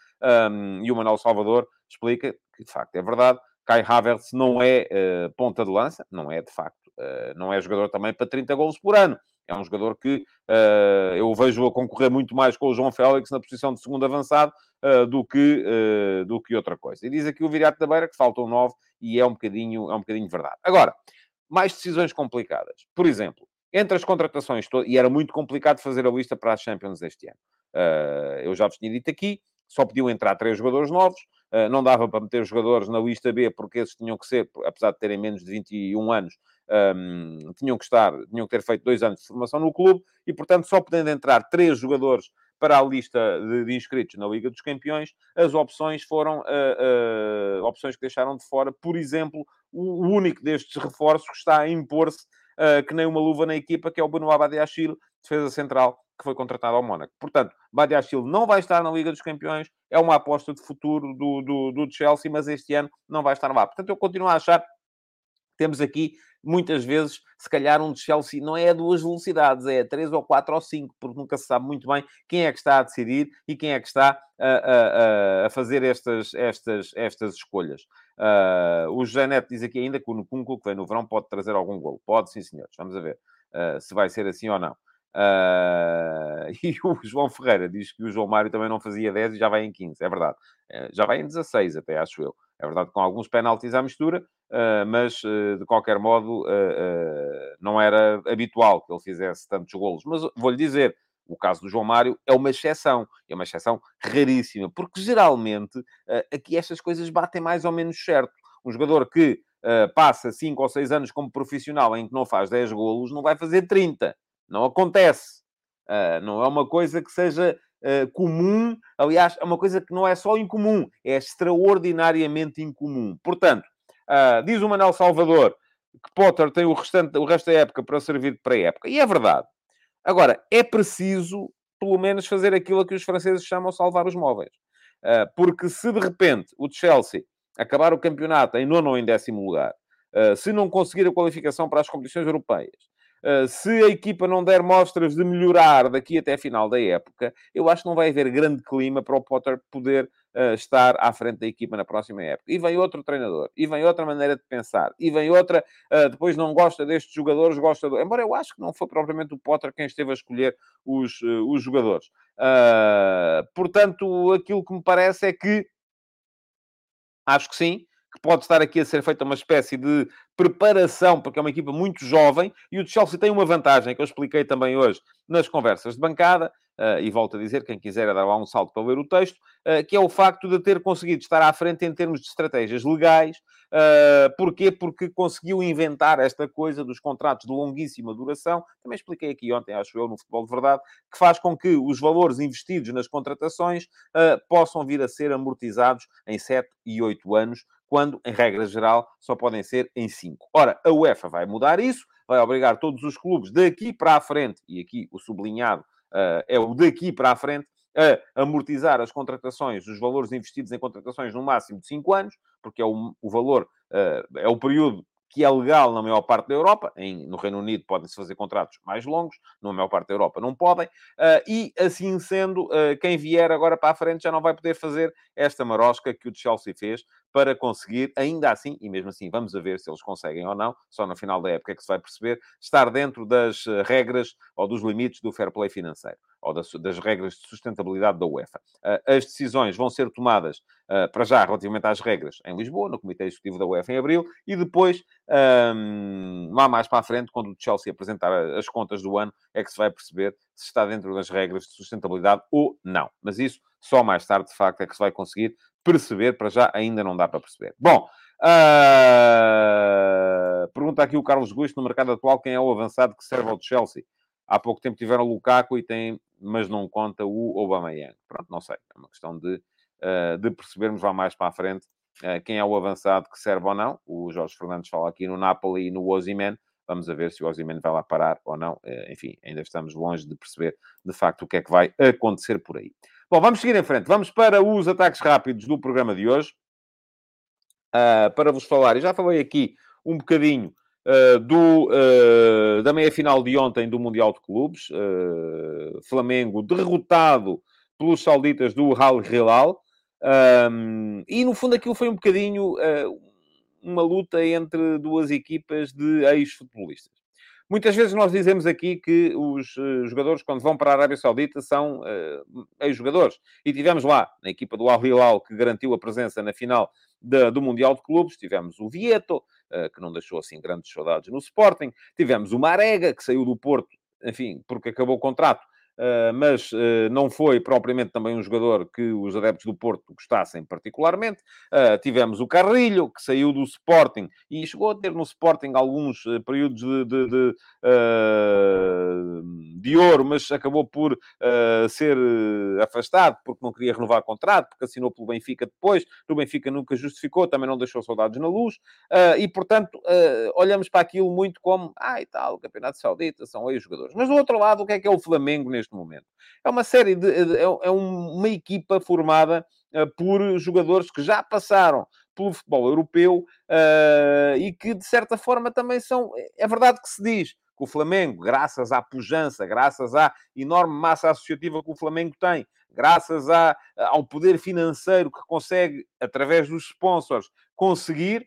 um, e o Manuel Salvador explica que, de facto, é verdade, Kai Havertz não é uh, ponta de lança, não é, de facto, não é jogador também para 30 golos por ano. É um jogador que uh, eu vejo a concorrer muito mais com o João Félix na posição de segundo avançado uh, do, que, uh, do que outra coisa. E diz aqui o Viriato da Beira que faltam nove e é um bocadinho, é um bocadinho verdade. Agora, mais decisões complicadas. Por exemplo, entre as contratações e era muito complicado fazer a lista para as Champions deste ano. eu já vos tinha dito aqui, só podiam entrar três jogadores novos, não dava para meter jogadores na lista B, porque esses tinham que ser, apesar de terem menos de 21 anos, um, tinham que estar, tinham que ter feito dois anos de formação no clube e, portanto, só podendo entrar três jogadores para a lista de, de inscritos na Liga dos Campeões, as opções foram uh, uh, opções que deixaram de fora, por exemplo, o, único destes reforços que está a impor-se uh, que nem uma luva na equipa, que é o Benoit Badiachil, defesa central, que foi contratado ao Mónaco. Portanto, Badiachil não vai estar na Liga dos Campeões, é uma aposta de futuro do, do, do Chelsea, mas este ano não vai estar lá. Portanto, eu continuo a achar temos aqui muitas vezes, se calhar, um Chelsea não é a duas velocidades, é a três ou quatro ou cinco, porque nunca se sabe muito bem quem é que está a decidir e quem é que está a, a, a fazer estas, estas, estas escolhas. Uh, o Neto diz aqui ainda que o Nukunku, que vem no verão, pode trazer algum gol. Pode, sim, senhores. Vamos a ver uh, se vai ser assim ou não. Uh, (laughs) e o João Ferreira diz que o João Mário também não fazia 10 e já vai em 15. É verdade. já vai em 16 até, acho eu. É verdade, com alguns penaltis à mistura, uh, mas uh, de qualquer modo uh, não era habitual que ele fizesse tantos golos. Mas vou-lhe dizer, o caso do João Mário é uma exceção, é uma exceção raríssima, porque geralmente aqui estas coisas batem mais ou menos certo. Um jogador que passa 5 ou 6 anos como profissional em que não faz 10 golos, não vai fazer 30. Não acontece. não é uma coisa que seja uh, comum. Aliás, é uma coisa que não é só incomum, é extraordinariamente incomum. Portanto, uh, diz o Manuel Salvador que Potter tem o, restante, o resto da época para servir de pré-época. E é verdade. Agora, é preciso, pelo menos, fazer aquilo que os franceses chamam salvar os móveis. Uh, porque se de repente o Chelsea acabar o campeonato em nono ou em décimo lugar, uh, se não conseguir a qualificação para as competições europeias, se a equipa não der mostras de melhorar daqui até a final da época, eu acho que não vai haver grande clima para o Potter poder uh, estar à frente da equipa na próxima época. E vem outro treinador, e vem outra maneira de pensar, e vem outra, uh, depois não gosta destes jogadores, gosta do... Embora eu acho que não foi propriamente o Potter quem esteve a escolher os, os jogadores. portanto, aquilo que me parece é que Acho que sim, que pode estar aqui a ser feita uma espécie de preparação, porque é uma equipa muito jovem, e o Chelsea tem uma vantagem, que eu expliquei também hoje nas conversas de bancada, uh, e volto a dizer, quem quiser é dar lá um salto para ler o texto, uh, que é o facto de ter conseguido estar à frente em termos de estratégias legais. Uh, porquê? Porque conseguiu inventar esta coisa dos contratos de longuíssima duração, também expliquei aqui ontem, acho eu, no Futebol de Verdade, que faz com que os valores investidos nas contratações possam vir a ser amortizados em 7 e 8 anos, quando, em regra geral, só podem ser em 5. Ora, a UEFA vai mudar isso, vai obrigar todos os clubes daqui para a frente, e aqui o sublinhado uh, é o daqui para a frente, a amortizar as contratações, os valores investidos em contratações no máximo de 5 anos, porque é o, o valor, uh, é o período que é legal na maior parte da Europa. Em, no Reino Unido podem-se fazer contratos mais longos, na maior parte da Europa não podem. Uh, e, assim sendo, uh, quem vier agora para a frente já não vai poder fazer esta marosca que o Chelsea fez para conseguir, ainda assim, e mesmo assim vamos a ver se eles conseguem ou não, só no final da época é que se vai perceber, estar dentro das ah, regras ou dos limites do fair play financeiro ou das, das, regras de sustentabilidade da UEFA. as decisões vão ser tomadas, para já, relativamente às regras, em Lisboa, no Comitê Executivo da UEFA em abril, e depois lá mais para a frente, quando o Chelsea apresentar as contas do ano, é que se vai perceber se está dentro das regras de sustentabilidade ou não. Mas isso só mais tarde, de facto, é que se vai conseguir perceber. Para já ainda não dá para perceber. Bom, uh... pergunta aqui o Carlos Gusto, no mercado atual, quem é o avançado que serve ao Chelsea? Há pouco tempo tiveram o Lukaku e tem, mas não conta o Aubameyang. Pronto, não sei. É uma questão de, uh, de percebermos lá mais para a frente eh, quem é o avançado que serve ou não. O Jorge Fernandes fala aqui no Napoli e no Ozyman. Vamos a ver se o Ozyman vai lá parar ou não. Eh, enfim, ainda estamos longe de perceber, de facto, o que é que vai acontecer por aí. Bom, vamos seguir em frente. Vamos para os ataques rápidos do programa de hoje. Uh, para vos falar, e já falei aqui um bocadinho uh, do, uh, da meia-final de ontem do Mundial de Clubes. Flamengo derrotado pelos sauditas do Al Hilal. Um, e no fundo aquilo foi um bocadinho uh, uma luta entre duas equipas de ex-futebolistas. Muitas vezes nós dizemos aqui que os uh, jogadores, quando vão para a Arábia Saudita, são uh, ex-jogadores. E tivemos lá, na equipa do Al Hilal, que garantiu a presença na final de, do Mundial de Clubes, tivemos o Vieto, uh, que não deixou assim grandes saudades no Sporting, tivemos o Marega, que saiu do Porto, enfim, porque acabou o contrato, mas uh, não foi propriamente também um jogador que os adeptos do Porto gostassem particularmente. Uh, tivemos o Carrilho, que saiu do Sporting e chegou a ter no Sporting alguns períodos de, de, de, de, ouro, mas acabou por ser afastado porque não queria renovar contrato, porque assinou pelo Benfica depois. No Benfica nunca justificou, também não deixou saudades na luz. e, portanto, olhamos para aquilo muito como, ah, e tal, o Campeonato Saudita são ex-jogadores. Mas do outro lado, o que é que é o Flamengo neste neste momento. É uma série de. É, é uma equipa formada uh, por jogadores que já passaram pelo futebol europeu uh, e que, de certa forma, também são. É verdade que se diz que o Flamengo, graças à pujança, graças à enorme massa associativa que o Flamengo tem, graças à, ao poder financeiro que consegue, através dos sponsors, conseguir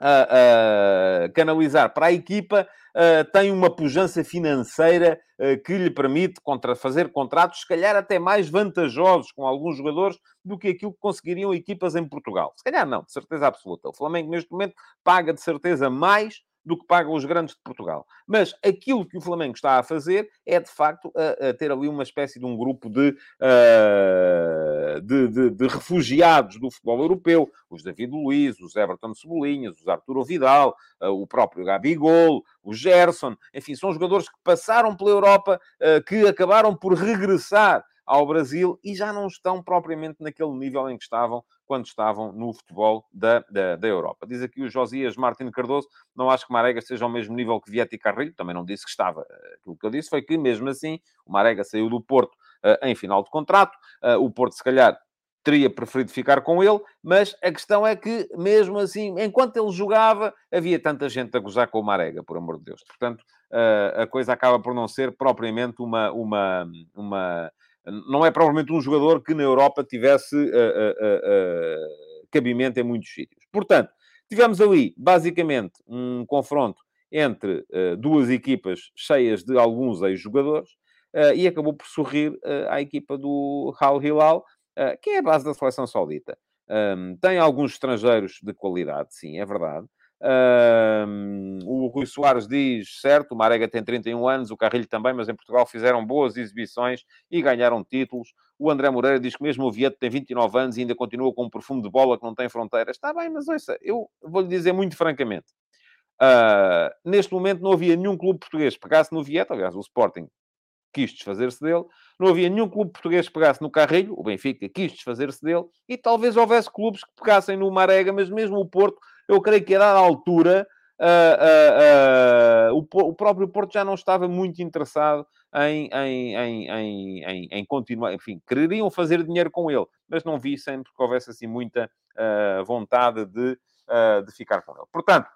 a, canalizar para a equipa, uh, tem uma pujança financeira uh, que lhe permite contra, fazer contratos, se calhar até mais vantajosos com alguns jogadores do que aquilo que conseguiriam equipas em Portugal. Se calhar não, de certeza absoluta. O Flamengo, neste momento, paga de certeza mais do que pagam os grandes de Portugal. Mas aquilo que o Flamengo está a fazer é, de facto, a, a ter ali uma espécie de um grupo de, uh, de, de, de, refugiados do futebol europeu. Os David Luiz, os Everton Cebolinhas, os Arturo Vidal, uh, o próprio Gabigol, o Gerson. Enfim, são jogadores que passaram pela Europa, uh, que acabaram por regressar ao Brasil e já não estão propriamente naquele nível em que estavam quando estavam no futebol da, da, da Europa. Diz aqui o Josias Martins Cardoso, não acho que Marega seja ao mesmo nível que Vietti e Carrilho, também não disse que estava. Aquilo que eu disse foi que, mesmo assim, o Marega saiu do Porto uh, em final de contrato, uh, o Porto, se calhar, teria preferido ficar com ele, mas a questão é que, mesmo assim, enquanto ele jogava, havia tanta gente a gozar com o Marega, por amor de Deus. Portanto, a coisa acaba por não ser propriamente uma, uma, uma não é provavelmente um jogador que na Europa tivesse uh, uh, cabimento em muitos sítios. Portanto, tivemos ali, basicamente, um confronto entre duas equipas cheias de alguns ex-jogadores e acabou por sorrir à equipa do Al Hilal, que é a base da seleção saudita. Um, tem alguns estrangeiros de qualidade, sim, é verdade. O Rui Soares diz, certo, o Marega tem 31 anos, o Carrilho também, mas em Portugal fizeram boas exibições e ganharam títulos. O André Moreira diz que mesmo o Vieto tem 29 anos e ainda continua com um perfume de bola que não tem fronteiras. Está bem, mas ouça, eu vou-lhe dizer muito francamente. Uh, neste momento não havia nenhum clube português que pegasse no Vieto, aliás, o Sporting quis desfazer-se dele, não havia nenhum clube português que pegasse no Carrilho, o Benfica quis desfazer-se dele, e talvez houvesse clubes que pegassem no Marega, mas mesmo o Porto eu creio que a dada altura uh, uh, uh, o, o, próprio Porto já não estava muito interessado em, em, em, em, em continuar. Enfim, queriam fazer dinheiro com ele, mas não vi sempre que houvesse assim muita vontade de, de ficar com ele. Portanto,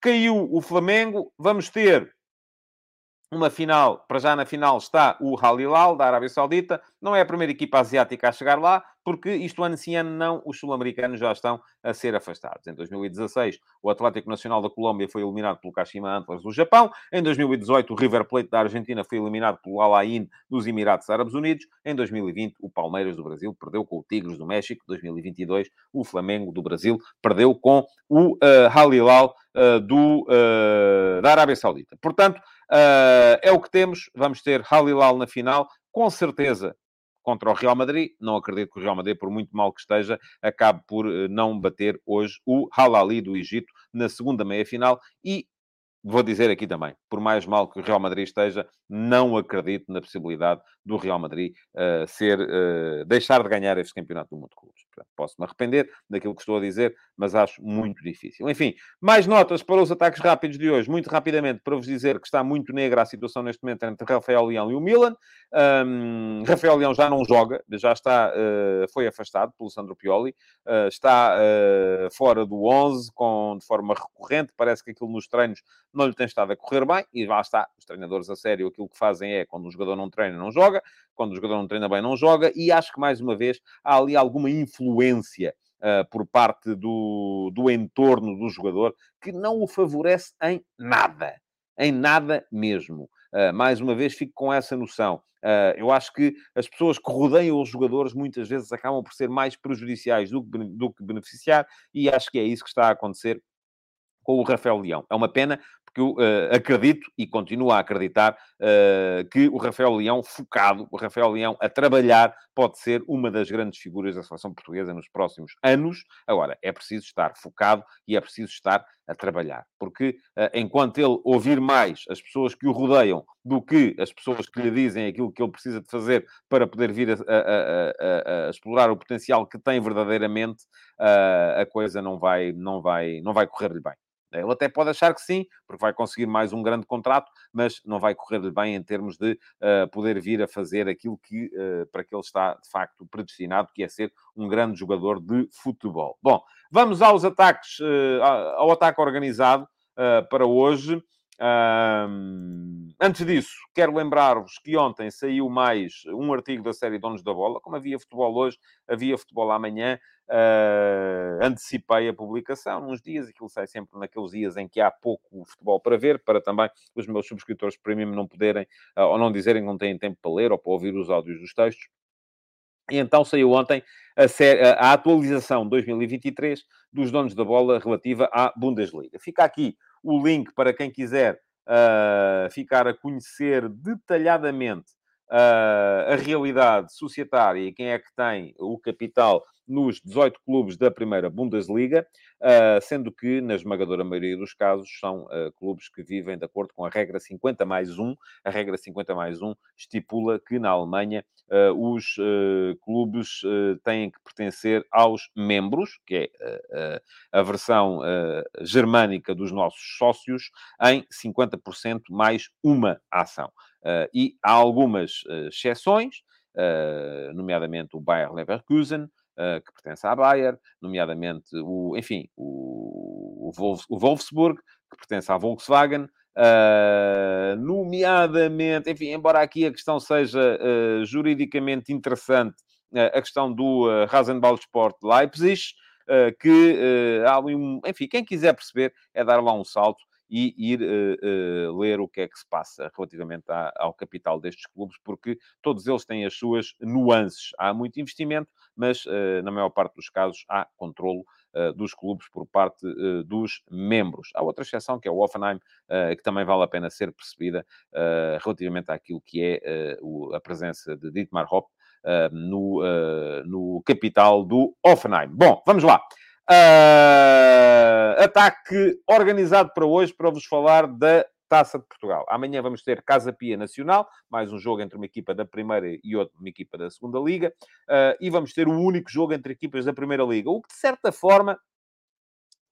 caiu o Flamengo, vamos ter uma final, para já na final está o Al Hilal, da Arábia Saudita. Não é a primeira equipa asiática a chegar lá, porque isto ano sim ano não, os sul-americanos já estão a ser afastados. Em 2016, o Atlético Nacional da Colômbia foi eliminado pelo Kashima Antlers do Japão. Em 2018, o River Plate da Argentina foi eliminado pelo Al Ain dos Emirados Árabes Unidos. Em 2020, o Palmeiras do Brasil perdeu com o Tigres do México. Em 2022, o Flamengo do Brasil perdeu com o uh, Al Hilal uh, do, uh, da Arábia Saudita. Portanto, uh, é o que temos. Vamos ter Al Hilal na final. Com certeza, contra o Real Madrid. Não acredito que o Real Madrid, por muito mal que esteja, acabe por eh, não bater hoje o Halali do Egito na segunda meia-final. E vou dizer aqui também, por mais mal que o Real Madrid esteja, não acredito na possibilidade do Real Madrid uh, ser, uh, deixar de ganhar este campeonato do mundo de clubes. Posso me arrepender daquilo que estou a dizer, mas acho muito difícil. Enfim, mais notas para os ataques rápidos de hoje. Muito rapidamente, para vos dizer que está muito negra a situação neste momento entre Rafael Leão e o Milan. Um, Rafael Leão já não joga, já está, uh, foi afastado pelo Sandro Pioli, está fora do 11 com, de forma recorrente. Parece que aquilo nos treinos não lhe tem estado a correr bem e lá está. Os treinadores a sério aquilo que fazem é quando o jogador não treina, não joga, quando o jogador não treina bem, não joga, e acho que mais uma vez há ali alguma influência uh, por parte do, do entorno do jogador que não o favorece em nada. Em nada mesmo. Uh, mais uma vez, fico com essa noção. Uh, eu acho que as pessoas que rodeiam os jogadores muitas vezes acabam por ser mais prejudiciais do que, do que beneficiar, e acho que é isso que está a acontecer com o Rafael Leão. É uma pena, porque eu uh, acredito e continuo a acreditar uh, que o Rafael Leão focado, o Rafael Leão a trabalhar, pode ser uma das grandes figuras da seleção portuguesa nos próximos anos. Agora, é preciso estar focado e é preciso estar a trabalhar, porque uh, enquanto ele ouvir mais as pessoas que o rodeiam do que as pessoas que lhe dizem aquilo que ele precisa de fazer para poder vir a, a, a, a explorar o potencial que tem verdadeiramente, a coisa não vai, não vai, não vai correr-lhe bem. Ele até pode achar que sim, porque vai conseguir mais um grande contrato, mas não vai correr-lhe bem em termos de uh, poder vir a fazer aquilo que, uh, para que ele está, de facto, predestinado, que é ser um grande jogador de futebol. Bom, vamos aos ataques, uh, ao ataque organizado para hoje. Um, antes disso, quero lembrar-vos que ontem saiu mais um artigo da série Donos da Bola. Como havia futebol hoje, havia futebol amanhã. Uh, antecipei a publicação uns dias, aquilo sai sempre naqueles dias em que há pouco futebol para ver, para também os meus subscritores premium não poderem, uh, ou não dizerem que não têm tempo para ler ou para ouvir os áudios dos textos. E então saiu ontem a, série, a atualização 2023 dos donos da bola relativa à Bundesliga. Fica aqui o link para quem quiser uh, ficar a conhecer detalhadamente uh, a realidade societária e quem é que tem o capital nos 18 clubes da primeira Bundesliga, uh, sendo que, na esmagadora maioria dos casos, são uh, clubes que vivem de acordo com a regra 50 mais 1. A regra 50 mais 1 estipula que, na Alemanha, uh, os clubes têm que pertencer aos membros, que é a versão germânica dos nossos sócios, em 50% mais uma ação. e há algumas exceções, nomeadamente o Bayer Leverkusen, uh, que pertence à Bayer, nomeadamente o, enfim, o, o, Wolfsburg, que pertence à Volkswagen, uh, nomeadamente, enfim, embora aqui a questão seja uh, juridicamente interessante, a questão do uh, Rasenballsport Leipzig, que há um... Enfim, quem quiser perceber é dar lá um salto e ir uh, uh, ler o que é que se passa relativamente à, ao capital destes clubes, porque todos eles têm as suas nuances. Há muito investimento, mas uh, na maior parte dos casos há controlo dos clubes por parte dos membros. Há outra exceção, que é o Offenheim, que também vale a pena ser percebida relativamente àquilo que é a presença de Dietmar Hopp no, no capital do Offenheim. Bom, vamos lá. Uh, ataque organizado para hoje para vos falar da Taça de Portugal. Amanhã vamos ter Casa Pia Nacional, mais um jogo entre uma equipa da Primeira e outra uma equipa da Segunda Liga, uh, e vamos ter o único jogo entre equipas da Primeira Liga, o que de certa forma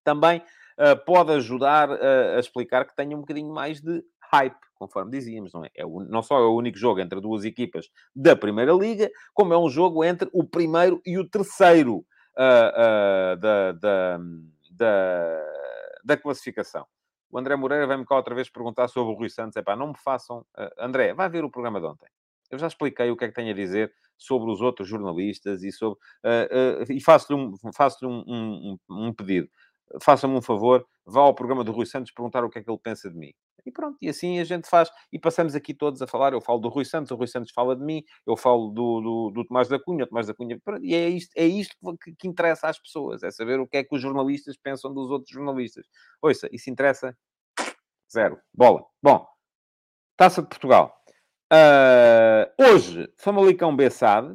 também uh, pode ajudar a explicar que tenha um bocadinho mais de hype, conforme dizíamos, não é? é não só é o único jogo entre duas equipas da Primeira Liga, como é um jogo entre o primeiro e o terceiro uh, uh, da, da, da, da, classificação. O André Moreira vai-me cá outra vez perguntar sobre o Rui Santos. É pá, não me façam. Uh, André, vai ver o programa de ontem. Eu já expliquei o que é que tenho a dizer sobre os outros jornalistas e sobre. e faço-lhe um, faço um, um, um pedido faça-me um favor, vá ao programa do Rui Santos perguntar o que é que ele pensa de mim. E pronto, e assim a gente faz. E passamos aqui todos a falar. Eu falo do Rui Santos, o Rui Santos fala de mim, eu falo do, do, do Tomás da Cunha, o Tomás da Cunha. E é isto, é isto que, que, interessa às pessoas, é saber o que é que os jornalistas pensam dos outros jornalistas. Ouça, isso interessa? Zero. Bola. Bom, Taça de Portugal. Uh, hoje, Famalicão Bessade.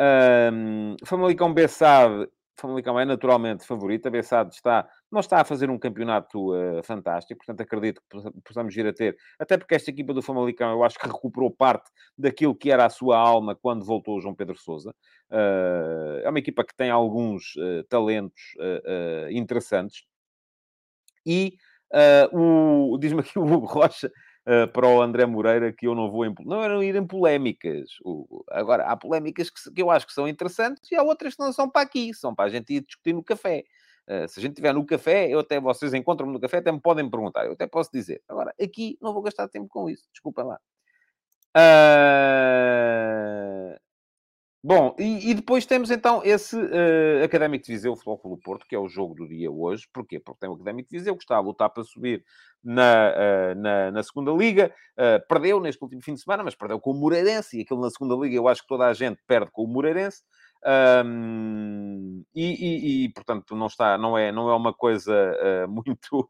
Uh, Famalicão Bessade Famalicão é naturalmente favorito. A Bessade está, não está a fazer um campeonato uh, fantástico, portanto acredito que possamos vir a ter, até porque esta equipa do Famalicão eu acho que recuperou parte daquilo que era a sua alma quando voltou o João Pedro Sousa. Uh, é uma equipa que tem alguns uh, talentos interessantes. E o, diz-me aqui o Hugo Rocha, uh, para o André Moreira que eu não vou em... Não eram ir em polémicas. O... Agora, há polémicas que, que, eu acho que são interessantes e há outras que não são para aqui. São para a gente ir discutir no café. Uh, se a gente estiver no café, eu até, vocês encontram-me no café, até me podem perguntar. Eu até posso dizer. Agora, aqui não vou gastar tempo com isso. Desculpem lá. Uh... Bom, e, e, depois temos então esse uh, Académico de Viseu Futebol Clube Porto, que é o jogo do dia hoje. Porquê? Porque tem o Académico de Viseu que está a lutar para subir na, uh, na, na, segunda Liga. Uh, perdeu neste último fim de semana, mas perdeu com o Moreirense. E aquilo na segunda Liga eu acho que toda a gente perde com o Moreirense. Um, e, e, e, portanto, não, está, não, é, não é uma coisa (laughs) muito...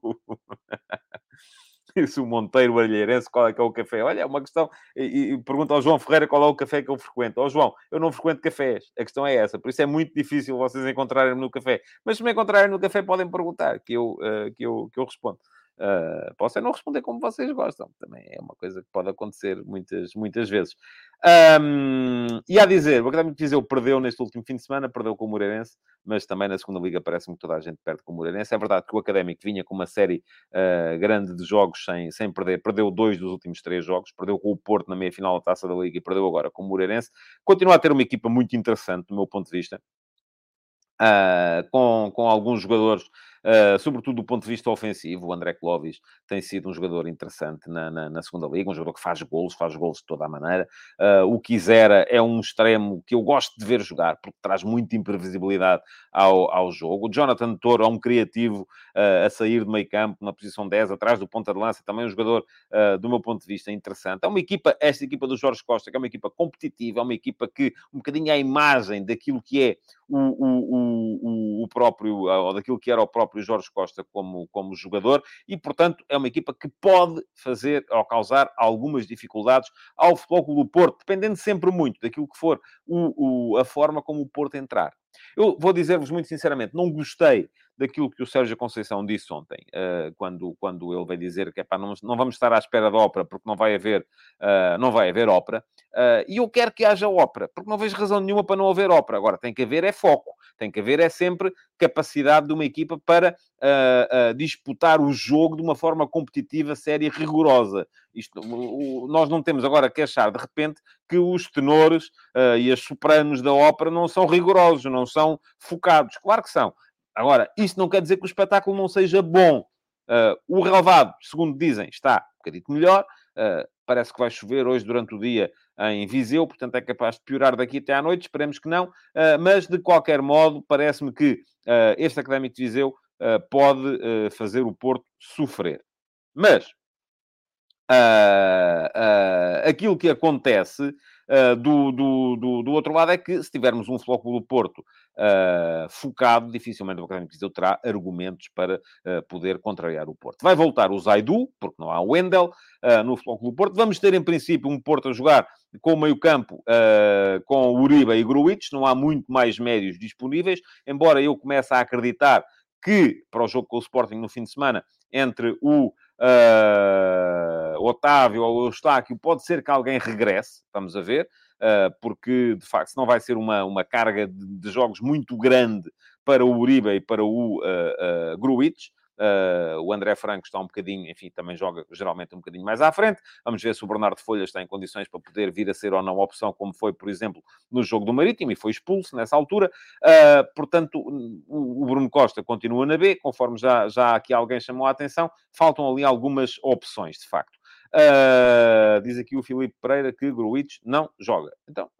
Disse o Monteiro Alheirense, qual é que é o café? Olha, é uma questão. E, e pergunta ao João Ferreira qual é o café que eu frequento. Ó oh, João, eu não frequento cafés. A questão é essa. Por isso é muito difícil vocês encontrarem-me no café. Mas se me encontrarem no café, podem perguntar, que eu, uh, que eu, que eu respondo. Uh, posso é não responder como vocês gostam. Também é uma coisa que pode acontecer muitas, muitas vezes. Um, e a dizer, o Académico de Viseu perdeu neste último fim de semana, perdeu com o Moreirense, mas também na segunda Liga parece-me que toda a gente perde com o Moreirense. É verdade que o Académico vinha com uma série uh, grande de jogos sem, sem perder. Perdeu dois dos últimos três jogos. Perdeu com o Porto na meia-final da Taça da Liga e perdeu agora com o Moreirense. Continua a ter uma equipa muito interessante, do meu ponto de vista. Uh, com, com alguns jogadores uh, sobretudo do ponto de vista ofensivo. O André Clovis tem sido um jogador interessante na, na, na segunda liga, um jogador que faz golos, faz golos de toda a maneira. Uh, o Quisera é um extremo que eu gosto de ver jogar, porque traz muita imprevisibilidade ao, ao jogo. O Jonathan Toro é um criativo uh, a sair do meio campo, na posição 10, atrás do ponta de lança, também um jogador, do meu ponto de vista, interessante. É uma equipa, esta equipa do Jorge Costa, que é uma equipa competitiva, é uma equipa que, um bocadinho à imagem daquilo que é o, o, o, próprio, ou daquilo que era o próprio Jorge Costa como, como jogador e, portanto, é uma equipa que pode fazer ou causar algumas dificuldades ao Futebol do Porto, dependendo sempre muito daquilo que for o, o, a forma como o Porto entrar. Eu vou dizer-vos muito sinceramente, não gostei daquilo que o Sérgio Conceição disse ontem, uh, quando, quando ele veio dizer que epá, não, não vamos estar à espera da ópera porque não vai haver, uh, não vai haver ópera. Uh, e eu quero que haja ópera, porque não vejo razão nenhuma para não haver ópera. Agora, tem que haver é foco, tem que haver é sempre capacidade de uma equipa para disputar o jogo de uma forma competitiva, séria e rigorosa. Isto, o, nós não temos agora que achar, de repente, que os tenores e as sopranos da ópera não são rigorosos, não são focados. Claro que são. Agora, isto não quer dizer que o espetáculo não seja bom. Uh, o relevado, segundo dizem, está um bocadinho melhor. Uh, parece que vai chover hoje durante o dia em Viseu, portanto é capaz de piorar daqui até à noite, esperemos que não. Uh, mas, de qualquer modo, parece-me que este Académico de Viseu pode fazer o Porto sofrer. Mas uh, uh, aquilo que acontece uh, do, do, do, do, outro lado é que se tivermos um Flóculo Porto focado, dificilmente o Académico Viseu terá argumentos para poder contrariar o Porto. Vai voltar o Zaidu, porque não há o Wendel no Flóculo Porto. Vamos ter, em princípio, um Porto a jogar com o meio-campo com Uribe e Gruitch. Não há muito mais médios disponíveis, embora eu comece a acreditar que, para o jogo com o Sporting no fim de semana, entre o uh, Otávio ou Eustáquio, pode ser que alguém regresse, vamos a ver, uh, porque, de facto, senão vai ser uma, uma carga de, de jogos muito grande para o Uribe e para o uh, Gruitch. Uh, o André Franco está um bocadinho, enfim, também joga geralmente um bocadinho mais à frente. Vamos ver se o Bernardo Folhas está em condições para poder vir a ser ou não opção, como foi, por exemplo, no jogo do Marítimo, e foi expulso nessa altura. Uh, portanto, o, Bruno Costa continua na B, conforme já, já aqui alguém chamou a atenção. Faltam ali algumas opções, de facto. Uh, diz aqui o Filipe Pereira que Gruitch não joga. Então,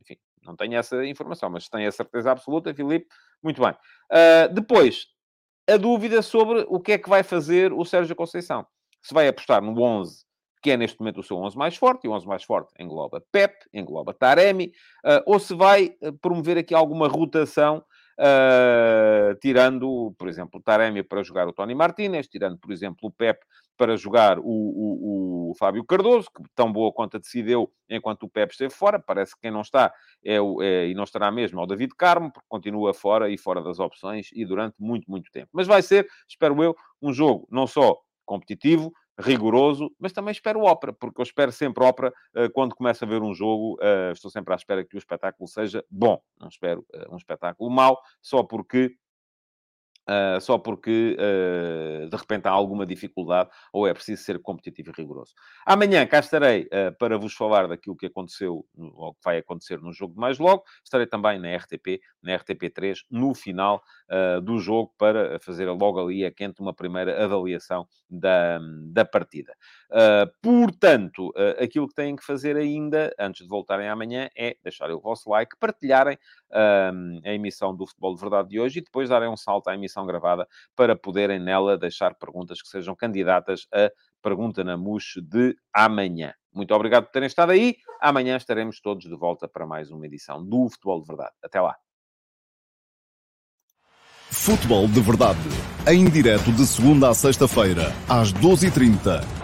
enfim, não tenho essa informação, mas tenho a certeza absoluta, Filipe. Muito bem. Uh, depois, a dúvida sobre o que é que vai fazer o Sérgio Conceição. Se vai apostar no 11, que é neste momento o seu 11 mais forte, e o 11 mais forte engloba Pep, engloba Taremi, uh, ou se vai ah, promover aqui alguma rotação Uh, tirando, por exemplo, o Taremi para jogar o Tony Martinez, tirando, por exemplo, o Pep para jogar o, o, o, Fábio Cardoso, que tão boa conta decideu enquanto o Pep esteve fora. Parece que quem não está é, o, é, e não estará mesmo é o David Carmo, porque continua fora e fora das opções e durante muito, muito tempo. Mas vai ser, espero eu, um jogo não só competitivo, rigoroso, mas também espero ópera, porque eu espero sempre ópera uh, quando começo a ver um jogo, uh, estou sempre à espera que o espetáculo seja bom, não espero uh, um espetáculo mau, só porque Uh, só porque uh, de repente há alguma dificuldade ou é preciso ser competitivo e rigoroso. Amanhã cá estarei uh, para vos falar daquilo que aconteceu ou que vai acontecer no jogo mais logo. Estarei também na RTP, na RTP3, no final do jogo para fazer logo ali a quente uma primeira avaliação da, da partida. portanto, aquilo que têm que fazer ainda, antes de voltarem amanhã, é deixarem o vosso like, partilharem a emissão do Futebol de Verdade de hoje e depois darem um salto à emissão gravada para poderem nela deixar perguntas que sejam candidatas a Pergunta na MUX de amanhã. Muito obrigado por terem estado aí. Amanhã estaremos todos de volta para mais uma edição do Futebol de Verdade. Até lá. Futebol de Verdade. Em direto de segunda a sexta-feira, às 12h30